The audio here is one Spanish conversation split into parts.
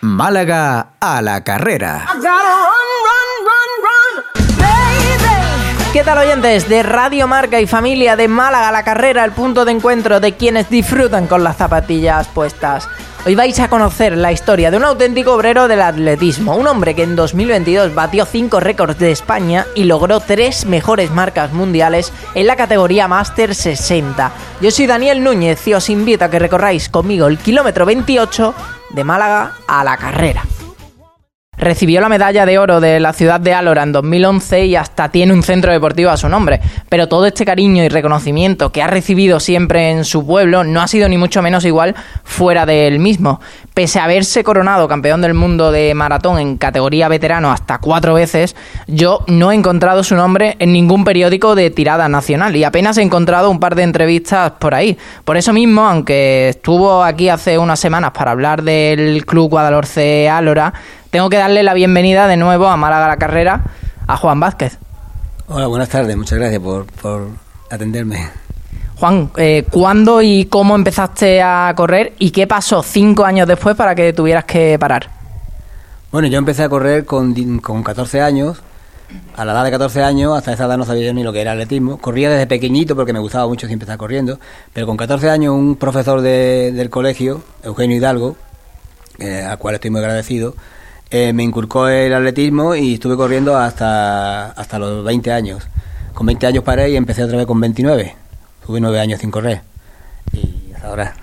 Málaga a la carrera. ¿Qué tal oyentes de Radio Marca y familia de Málaga a la carrera, el punto de encuentro de quienes disfrutan con las zapatillas puestas? Hoy vais a conocer la historia de un auténtico obrero del atletismo, un hombre que en 2022 batió 5 récords de España y logró 3 mejores marcas mundiales en la categoría Master 60. Yo soy Daniel Núñez y os invito a que recorráis conmigo el kilómetro 28 de Málaga a la carrera. Recibió la medalla de oro de la ciudad de Álora en 2011 y hasta tiene un centro deportivo a su nombre. Pero todo este cariño y reconocimiento que ha recibido siempre en su pueblo no ha sido ni mucho menos igual fuera del mismo. Pese a haberse coronado campeón del mundo de maratón en categoría veterano hasta cuatro veces, yo no he encontrado su nombre en ningún periódico de tirada nacional y apenas he encontrado un par de entrevistas por ahí. Por eso mismo, aunque estuvo aquí hace unas semanas para hablar del Club Guadalhorce Álora, tengo que darle la bienvenida de nuevo a Málaga la Carrera a Juan Vázquez. Hola, buenas tardes, muchas gracias por, por atenderme. Juan, eh, ¿cuándo y cómo empezaste a correr y qué pasó cinco años después para que tuvieras que parar? Bueno, yo empecé a correr con, con 14 años. A la edad de 14 años, hasta esa edad no sabía yo ni lo que era atletismo. Corría desde pequeñito porque me gustaba mucho siempre estar corriendo. Pero con 14 años, un profesor de, del colegio, Eugenio Hidalgo, eh, al cual estoy muy agradecido, eh, me inculcó el atletismo y estuve corriendo hasta, hasta los 20 años. Con 20 años paré y empecé otra vez con 29. Tuve 9 años sin correr. Y hasta ahora.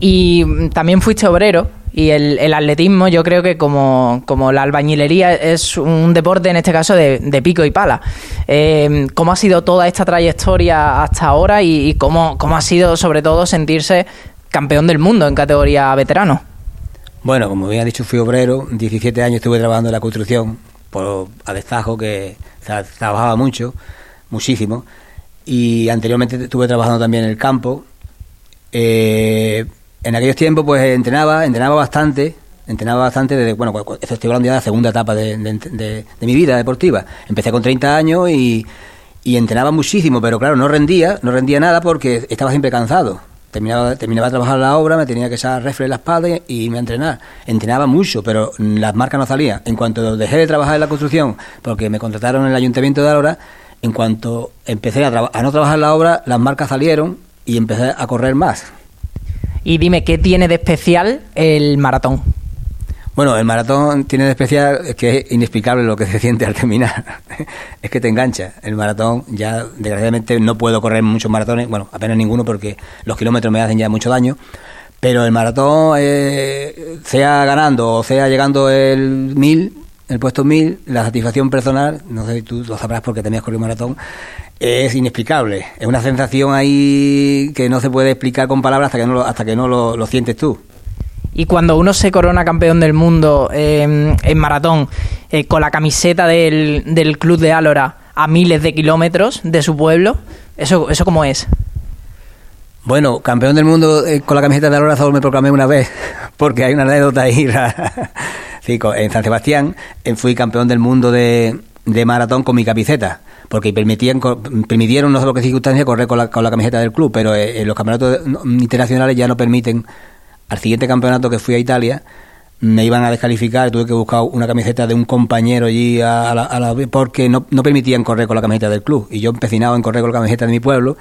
Y mm, también fuiste obrero. Y el, el atletismo, yo creo que como, como, la albañilería es un deporte, en este caso, de, de pico y pala. Eh, ¿Cómo ha sido toda esta trayectoria hasta ahora y, y cómo, cómo ha sido, sobre todo, sentirse campeón del mundo en categoría veterano? Bueno, como bien ha dicho, fui obrero. 17 años estuve trabajando en la construcción por a destajo, que trabajaba mucho, muchísimo. Y anteriormente estuve trabajando también en el campo. Eh, en aquellos tiempos, pues entrenaba, entrenaba bastante. Entrenaba bastante desde, bueno, estoy la segunda etapa de, de mi vida deportiva. Empecé con 30 años y, y entrenaba muchísimo, pero claro, no rendía, no rendía nada porque estaba siempre cansado terminaba, terminaba de trabajar la obra, me tenía que echar refre en la espalda y, me entrenar. Entrenaba mucho, pero las marcas no salían. En cuanto dejé de trabajar en la construcción, porque me contrataron en el ayuntamiento de Álora, en cuanto empecé a, a no trabajar la obra, las marcas salieron y empecé a correr más. Y dime, ¿qué tiene de especial el maratón? Bueno, el maratón tiene de especial que es inexplicable lo que se siente al terminar. es que te engancha. El maratón, ya desgraciadamente no puedo correr muchos maratones, bueno, apenas ninguno porque los kilómetros me hacen ya mucho daño. Pero el maratón, eh, sea ganando o sea llegando el mil, el puesto mil, la satisfacción personal, no sé si tú lo sabrás porque tenías corrido maratón, es inexplicable. Es una sensación ahí que no se puede explicar con palabras hasta que no hasta que no lo, lo sientes tú. Y cuando uno se corona campeón del mundo eh, en maratón eh, con la camiseta del, del, club de Álora a miles de kilómetros de su pueblo, ¿eso, eso cómo es? Bueno, campeón del mundo eh, con la camiseta de Álora solo me proclamé una vez, porque hay una anécdota ahí. sí, en San Sebastián eh, fui campeón del mundo de, de maratón con mi camiseta porque permitían, permitieron, no sé por qué circunstancia, correr con la, con la camiseta del club, pero eh, los campeonatos internacionales ya no permiten al siguiente campeonato que fui a Italia, me iban a descalificar, tuve que buscar una camiseta de un compañero allí a, la, a la, porque no, no, permitían correr con la camiseta del club. Y yo empecinado en correr con la camiseta de mi pueblo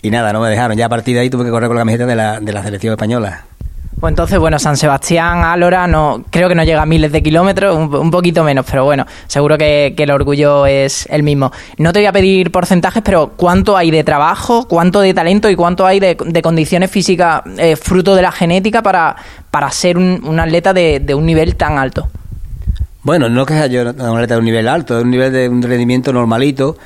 y nada, no me dejaron. Ya a partir de ahí tuve que correr con la camiseta de la, de la selección española. Pues entonces, bueno, San Sebastián, Álora, no, creo que no llega a miles de kilómetros, un, poquito menos, pero bueno, seguro que, el orgullo es el mismo. No te voy a pedir porcentajes, pero ¿cuánto hay de trabajo, cuánto de talento y cuánto hay de, de condiciones físicas eh, fruto de la genética para, para ser un, un atleta de, de, un nivel tan alto? Bueno, no que sea yo un atleta de un nivel alto, de un nivel de un rendimiento normalito.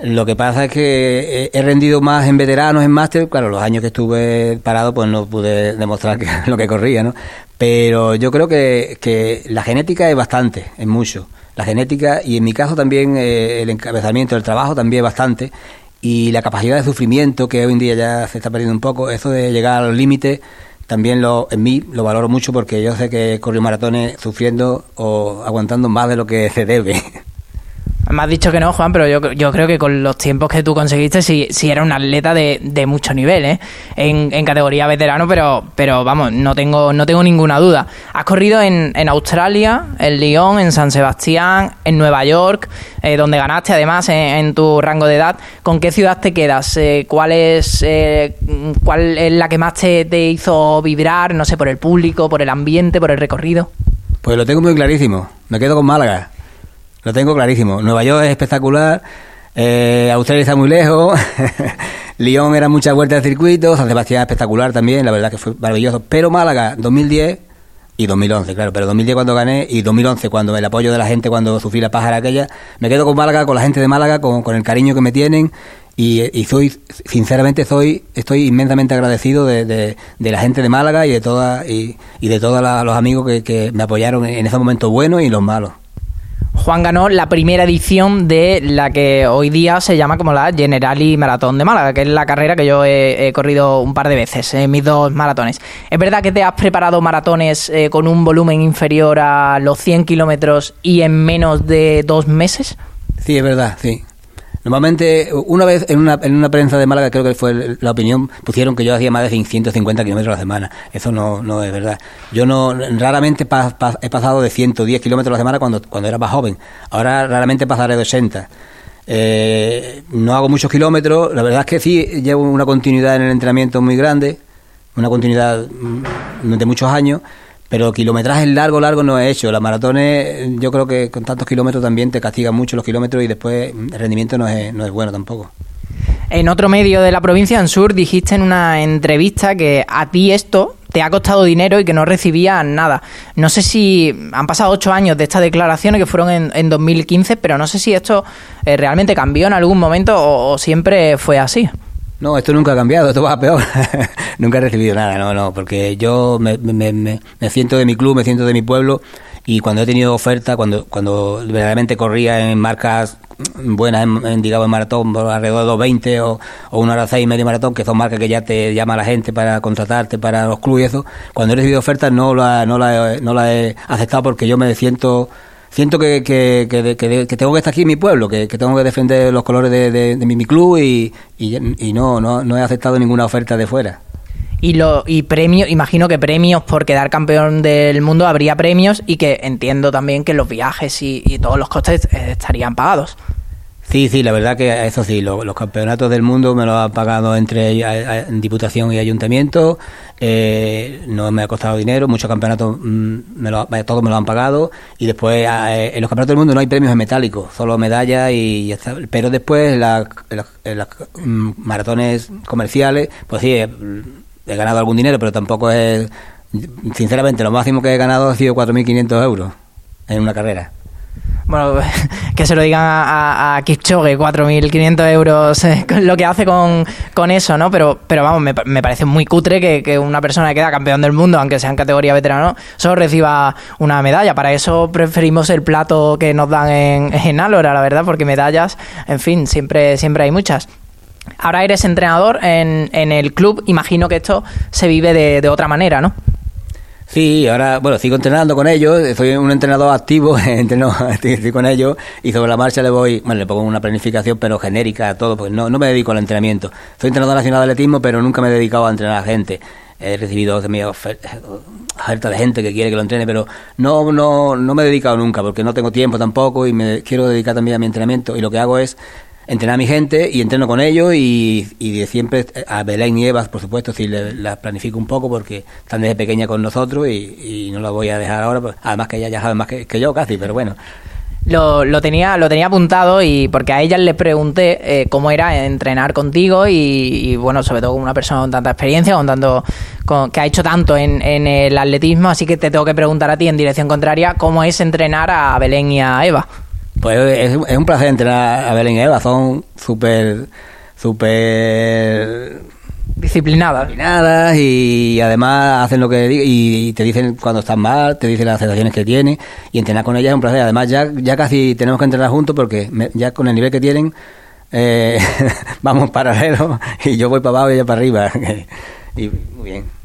Lo que pasa es que he rendido más en veteranos, en máster. Claro, los años que estuve parado, pues no pude demostrar que, lo que corría, ¿no? Pero yo creo que, que la genética es bastante, es mucho. La genética y en mi caso también eh, el encabezamiento del trabajo también es bastante. Y la capacidad de sufrimiento, que hoy en día ya se está perdiendo un poco, eso de llegar a los límites, también lo, en mí lo valoro mucho porque yo sé que corrí maratones sufriendo o aguantando más de lo que se debe. Me has dicho que no, Juan, pero yo, yo creo que con los tiempos que tú conseguiste, sí, sí era un atleta de, de mucho nivel, ¿eh? En, categoría veterano, pero, pero vamos, no tengo, no tengo ninguna duda. Has corrido en, en Australia, en Lyon, en San Sebastián, en Nueva York, eh, donde ganaste además en, tu rango de edad. ¿Con qué ciudad te quedas? Eh, ¿cuál, es, eh, ¿Cuál es la que más te, te hizo vibrar? No sé, por el público, por el ambiente, por el recorrido. Pues lo tengo muy clarísimo. Me quedo con Málaga. Lo tengo clarísimo. Nueva York es espectacular. Eh, Australia está muy lejos. Lyon era muchas vueltas de circuito. San Sebastián espectacular también. La verdad que fue maravilloso. Pero Málaga, 2010 y 2011, claro. Pero 2010 cuando gané y 2011 cuando el apoyo de la gente cuando sufrí la pájara aquella. Me quedo con Málaga, con la gente de Málaga, con, con el cariño que me tienen. Y, soy, sinceramente, soy, estoy inmensamente agradecido de, de, la gente de Málaga y de toda, y, y de todos los amigos que, que me apoyaron en ese momento buenos y los malos. Juan ganó la primera edición de la que hoy día se llama como la Generali Maratón de Málaga, que es la carrera que yo he, corrido un par de veces en mis dos maratones. ¿Es verdad que te has preparado maratones eh, con un volumen inferior a los 100 kilómetros y en menos de dos meses? Sí, es verdad, sí. Normalmente, una vez en una, en una prensa de Málaga, creo que fue la opinión, pusieron que yo hacía más de 150 kilómetros a la semana. Eso no, no es verdad. Yo no raramente he pasado de 110 kilómetros a la semana cuando, cuando era más joven. Ahora raramente pasaré de 80. Eh, no hago muchos kilómetros. La verdad es que sí llevo una continuidad en el entrenamiento muy grande, una continuidad mm, de muchos años pero kilometraje largo, largo no he hecho. Las maratones, yo creo que con tantos kilómetros también te castigan mucho los kilómetros y después el rendimiento no es, no es bueno tampoco. En otro medio de la provincia, en Sur, dijiste en una entrevista que a ti esto te ha costado dinero y que no recibías nada. No sé si han pasado ocho años de estas declaraciones que fueron en, en 2015, pero no sé si esto eh, realmente cambió en algún momento o siempre fue así. No, esto nunca ha cambiado, esto va peor. nunca he recibido nada, no, no, porque yo me, me, me, siento de mi club, me siento de mi pueblo y cuando he tenido oferta, cuando, cuando verdaderamente corría en marcas buenas, en, digamos, en maratón, alrededor de 2.20 o, o una hora 6 y medio maratón, que son marcas que ya te llama la gente para contratarte para los clubes y eso, cuando he recibido ofertas no la, no la, no la he aceptado porque yo me siento siento que, que, que, tengo que estar aquí en mi pueblo, que, tengo que defender los colores de, mi, club y, y, no, no, no he aceptado ninguna oferta de fuera. Y, lo, y premios, imagino que premios por quedar campeón del mundo habría premios y que entiendo también que los viajes y, y todos los costes eh, estarían pagados. Sí, sí, la verdad que eso sí, los campeonatos del mundo me lo han pagado entre Diputación y Ayuntamiento, eh, no me ha costado dinero, muchos campeonatos mm, me lo, todos me lo han pagado y después eh, en los campeonatos del mundo no hay premios en metálico, solo medallas y, pero después en las mm, maratones comerciales, pues sí, he, ganado algún dinero, pero tampoco es, sinceramente, lo máximo que he ganado ha sido 4.500 euros en una carrera bueno, que se lo digan a, a Kipchoge, 4.500 euros, eh, lo que hace con, con, eso, ¿no? Pero, pero vamos, me, me parece muy cutre que, que, una persona que queda campeón del mundo, aunque sea en categoría veterano, solo reciba una medalla. Para eso preferimos el plato que nos dan en, en Alora, la verdad, porque medallas, en fin, siempre, siempre hay muchas. Ahora eres entrenador en, en el club, imagino que esto se vive de, de otra manera, ¿no? Sí, ahora, bueno, sigo entrenando con ellos, soy un entrenador activo, entreno, estoy, con ellos y sobre la marcha le voy, bueno, le pongo una planificación pero genérica a todo, porque no, no me dedico al entrenamiento. Soy entrenador nacional de atletismo, pero nunca me he dedicado a entrenar a gente. He recibido mi oferta de gente que quiere que lo entrene, pero no, no, no me he dedicado nunca, porque no tengo tiempo tampoco y me quiero dedicar también a mi entrenamiento y lo que hago es entrenar a mi gente y entreno con ellos y, y de siempre a Belén y Evas, por supuesto, si las planifico un poco porque están desde pequeña con nosotros y, no las voy a dejar ahora, pues, además que ella ya sabe más que, yo casi, pero bueno. Lo, lo, tenía lo tenía apuntado y porque a ella le pregunté eh, cómo era entrenar contigo y, bueno sobre todo con una persona con tanta experiencia con tanto que ha hecho tanto en, en, el atletismo así que te tengo que preguntar a ti en dirección contraria cómo es entrenar a Belén y a Eva pues es, un placer entrenar a Belén y Eva, son súper, súper disciplinadas. disciplinadas y además hacen lo que y te dicen cuando están mal, te dicen las sensaciones que tienen y entrenar con ellas es un placer. Además ya, ya casi tenemos que entrenar juntos porque ya con el nivel que tienen eh, vamos paralelo y yo voy para abajo y ella para arriba. y muy bien.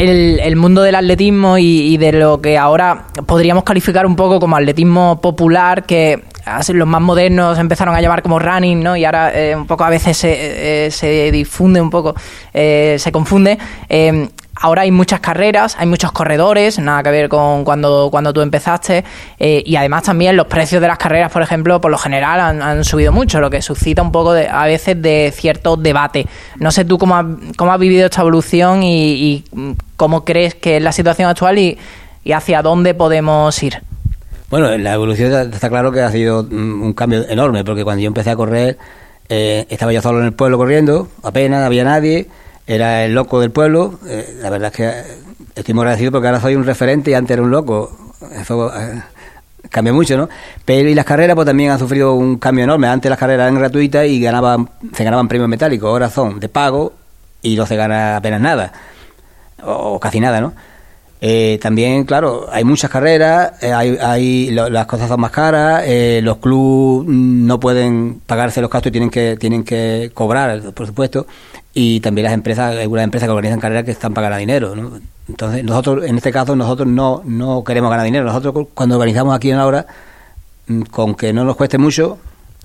El, mundo del atletismo y, de lo que ahora podríamos calificar un poco como atletismo popular, que los más modernos empezaron a llamar como running, ¿no? Y ahora eh, un poco a veces se, eh, se difunde un poco, eh, se confunde. Ahora hay muchas carreras, hay muchos corredores, nada que ver con cuando, cuando tú empezaste. Eh, y además también los precios de las carreras, por ejemplo, por lo general han, subido mucho, lo que suscita un poco de, a veces de cierto debate. No sé tú cómo, has vivido esta evolución y, cómo crees que es la situación actual y, hacia dónde podemos ir. Bueno, la evolución está claro que ha sido un cambio enorme, porque cuando yo empecé a correr, eh, estaba yo solo en el pueblo corriendo, apenas había nadie era el loco del pueblo. Eh, la verdad es que estoy muy agradecido porque ahora soy un referente y antes era un loco. Eso eh, cambia mucho, ¿no? Pero y las carreras pues también han sufrido un cambio enorme. Antes las carreras eran gratuitas y ganaban, se ganaban premios metálicos. Ahora son de pago y no se gana apenas nada. O, casi nada, ¿no? Eh, también, claro, hay muchas carreras, hay, hay las cosas son más caras, los clubes no pueden pagarse los gastos y tienen que tienen que cobrar, por supuesto y también las empresas, algunas empresas que organizan carreras que están para ganar dinero. ¿no? Entonces, nosotros, en este caso, nosotros no, no queremos ganar dinero. Nosotros, cuando organizamos aquí en Ahora, mm, con que no nos cueste mucho,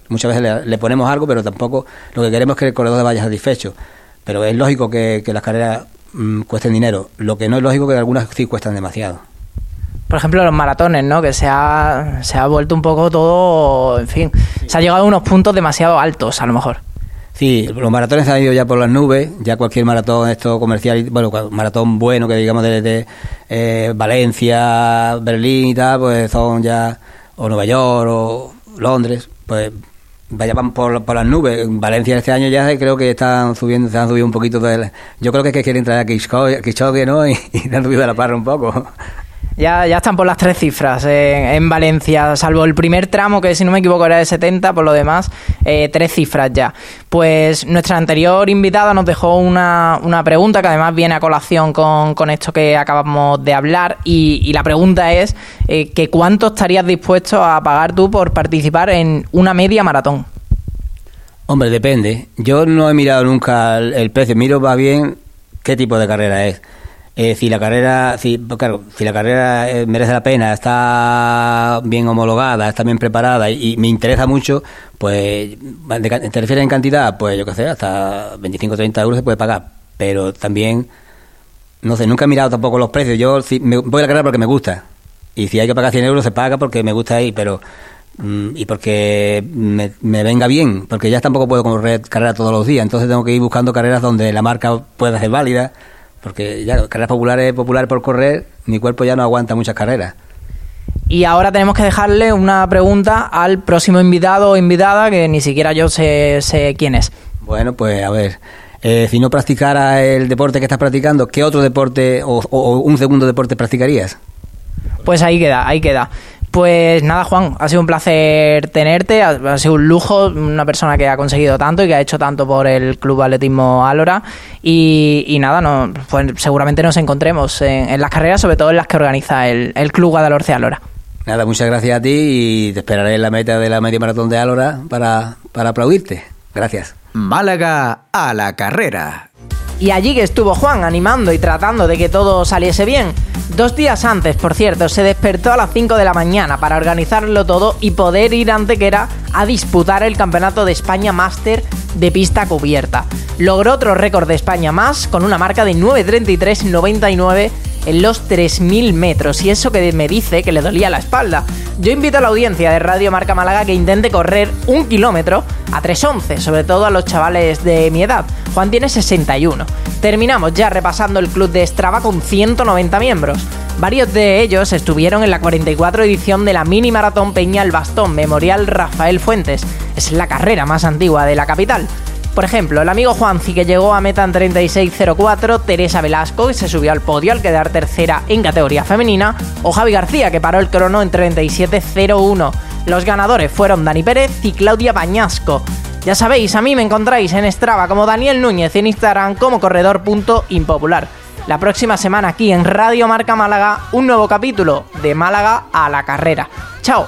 muchas veces le, ponemos algo, pero tampoco lo que queremos es que el corredor vaya satisfecho. Pero es lógico que, las carreras mm, cuesten dinero. Lo que no es lógico es que algunas sí cuestan demasiado. Por ejemplo, los maratones, ¿no? Que se ha, se ha vuelto un poco todo, en fin, se ha llegado a unos puntos demasiado altos, a lo mejor. Sí, los maratones han ido ya por las nubes, ya cualquier maratón esto comercial, bueno, maratón bueno que digamos desde eh, Valencia, Berlín y tal, pues son ya, o Nueva York o Londres, pues vayan por, por las nubes. En Valencia este año ya creo que están subiendo, se han subido un poquito de... Yo creo que, es que quieren traer a Kishkoge, ¿no? Y, y han subido la parra un poco. Ya, ya están por las tres cifras en, Valencia, salvo el primer tramo, que si no me equivoco era de 70, por lo demás, eh, tres cifras ya. Pues nuestra anterior invitada nos dejó una, una pregunta que además viene a colación con, con esto que acabamos de hablar y, la pregunta es eh, que cuánto estarías dispuesto a pagar tú por participar en una media maratón. Hombre, depende. Yo no he mirado nunca el precio, miro va bien qué tipo de carrera es eh, si la carrera, si, claro, si la carrera eh, merece la pena, está bien homologada, está bien preparada y, me interesa mucho, pues, ¿te refieres en cantidad? Pues yo qué sé, hasta 25 o 30 euros se puede pagar. Pero también, no sé, nunca he mirado tampoco los precios. Yo me, voy a la carrera porque me gusta. Y si hay que pagar 100 euros, se paga porque me gusta ahí, pero mm, y porque me, me, venga bien, porque ya tampoco puedo correr carrera todos los días, entonces tengo que ir buscando carreras donde la marca pueda ser válida porque ya carreras populares, popular por correr, mi cuerpo ya no aguanta muchas carreras. Y ahora tenemos que dejarle una pregunta al próximo invitado o invitada que ni siquiera yo sé, sé quién es. Bueno, pues a ver, eh, si no practicara el deporte que estás practicando, ¿qué otro deporte o, o, un segundo deporte practicarías? Pues ahí queda, ahí queda. Pues nada, Juan, ha sido un placer tenerte, ha, sido un lujo, una persona que ha conseguido tanto y que ha hecho tanto por el Club Atletismo Álora. Y, nada, no, pues seguramente nos encontremos en, las carreras, sobre todo en las que organiza el, Club Guadalhorce Álora. Nada, muchas gracias a ti y te esperaré en la meta de la media maratón de Álora para, para aplaudirte. Gracias. Málaga a la carrera. Y allí que estuvo Juan animando y tratando de que todo saliese bien. Dos días antes, por cierto, se despertó a las 5 de la mañana para organizarlo todo y poder ir a Antequera a disputar el Campeonato de España Máster de pista cubierta. Logró otro récord de España más con una marca de 9.33.99 en los 3.000 metros y eso que me dice que le dolía la espalda. Yo invito a la audiencia de Radio Marca Málaga que intente correr un kilómetro a 3.11, sobre todo a los chavales de mi edad. Juan tiene 61. Terminamos ya repasando el club de Strava con 190 miembros. Varios de ellos estuvieron en la 44 edición de la mini maratón Peña el Bastón Memorial Rafael Fuentes. Es la carrera más antigua de la capital. Por ejemplo, el amigo Juanci que llegó a meta en 36.04, Teresa Velasco que se subió al podio al quedar tercera en categoría femenina, o Javi García que paró el crono en 37.01. Los ganadores fueron Dani Pérez y Claudia Bañasco. Ya sabéis, a mí me encontráis en Strava como Daniel Núñez y en Instagram como corredor.impopular. La próxima semana aquí en Radio Marca Málaga, un nuevo capítulo de Málaga a la carrera. ¡Chao!